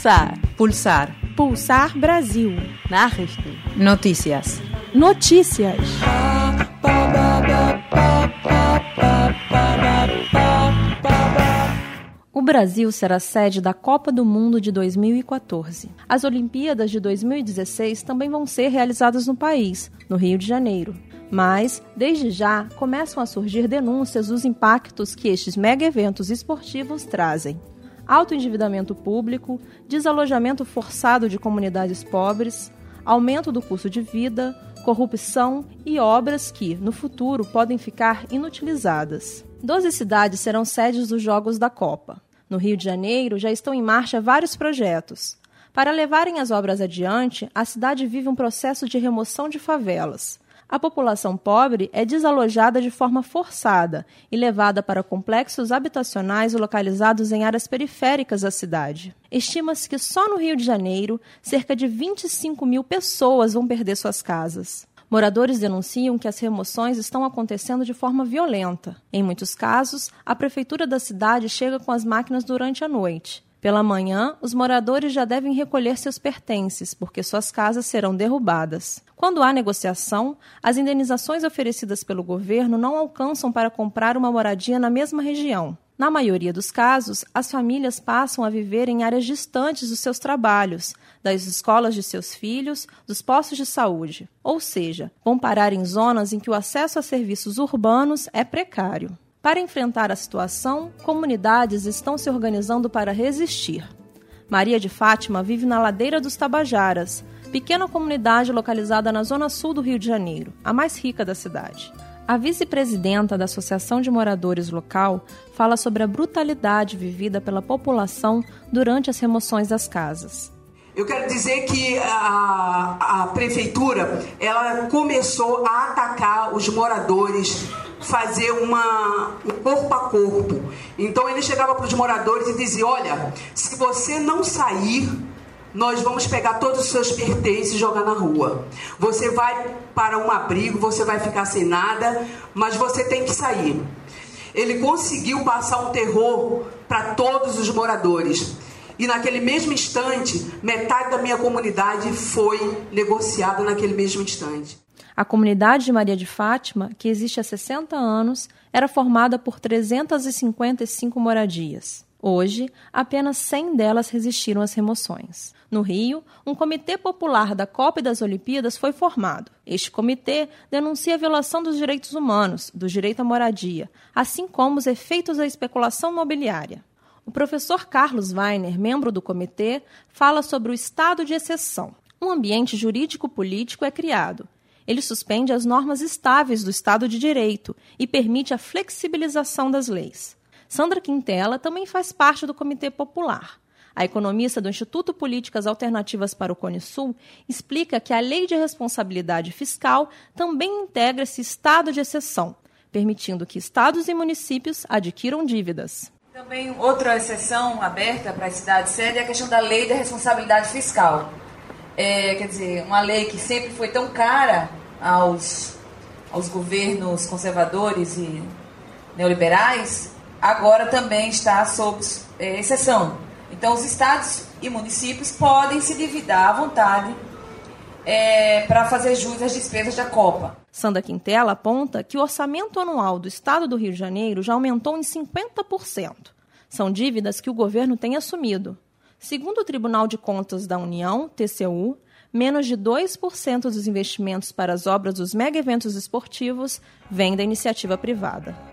Pulsar. Pulsar. Pulsar Brasil. Nachrichten. Notícias. Notícias. O Brasil será sede da Copa do Mundo de 2014. As Olimpíadas de 2016 também vão ser realizadas no país, no Rio de Janeiro. Mas, desde já, começam a surgir denúncias dos impactos que estes mega eventos esportivos trazem. Alto endividamento público, desalojamento forçado de comunidades pobres, aumento do custo de vida, corrupção e obras que, no futuro, podem ficar inutilizadas. Doze cidades serão sedes dos Jogos da Copa. No Rio de Janeiro já estão em marcha vários projetos. Para levarem as obras adiante, a cidade vive um processo de remoção de favelas. A população pobre é desalojada de forma forçada e levada para complexos habitacionais localizados em áreas periféricas da cidade. Estima-se que só no Rio de Janeiro, cerca de 25 mil pessoas vão perder suas casas. Moradores denunciam que as remoções estão acontecendo de forma violenta. Em muitos casos, a prefeitura da cidade chega com as máquinas durante a noite. Pela manhã, os moradores já devem recolher seus pertences, porque suas casas serão derrubadas. Quando há negociação, as indenizações oferecidas pelo governo não alcançam para comprar uma moradia na mesma região. Na maioria dos casos, as famílias passam a viver em áreas distantes dos seus trabalhos, das escolas de seus filhos, dos postos de saúde. Ou seja, vão parar em zonas em que o acesso a serviços urbanos é precário. Para enfrentar a situação, comunidades estão se organizando para resistir. Maria de Fátima vive na Ladeira dos Tabajaras, pequena comunidade localizada na zona sul do Rio de Janeiro, a mais rica da cidade. A vice-presidenta da Associação de Moradores Local fala sobre a brutalidade vivida pela população durante as remoções das casas. Eu quero dizer que a, a prefeitura ela começou a atacar os moradores, fazer uma um corpo a corpo. Então ele chegava para os moradores e dizia: Olha, se você não sair nós vamos pegar todos os seus pertences e jogar na rua. Você vai para um abrigo, você vai ficar sem nada, mas você tem que sair. Ele conseguiu passar um terror para todos os moradores. E naquele mesmo instante, metade da minha comunidade foi negociada naquele mesmo instante. A comunidade de Maria de Fátima, que existe há 60 anos, era formada por 355 moradias. Hoje, apenas 100 delas resistiram às remoções. No Rio, um comitê popular da Copa e das Olimpíadas foi formado. Este comitê denuncia a violação dos direitos humanos, do direito à moradia, assim como os efeitos da especulação imobiliária. O professor Carlos Weiner, membro do comitê, fala sobre o estado de exceção. Um ambiente jurídico-político é criado. Ele suspende as normas estáveis do Estado de Direito e permite a flexibilização das leis. Sandra Quintela também faz parte do Comitê Popular. A economista do Instituto Políticas Alternativas para o Cone Sul explica que a Lei de Responsabilidade Fiscal também integra esse estado de exceção, permitindo que estados e municípios adquiram dívidas. Também outra exceção aberta para a cidade sede é a questão da Lei da Responsabilidade Fiscal. É, quer dizer, uma lei que sempre foi tão cara aos, aos governos conservadores e neoliberais, agora também está sob é, exceção. Então, os estados e municípios podem se dividar à vontade é, para fazer jus às despesas da Copa. Sandra Quintela aponta que o orçamento anual do Estado do Rio de Janeiro já aumentou em 50%. São dívidas que o governo tem assumido. Segundo o Tribunal de Contas da União, TCU, menos de 2% dos investimentos para as obras dos mega eventos esportivos vêm da iniciativa privada.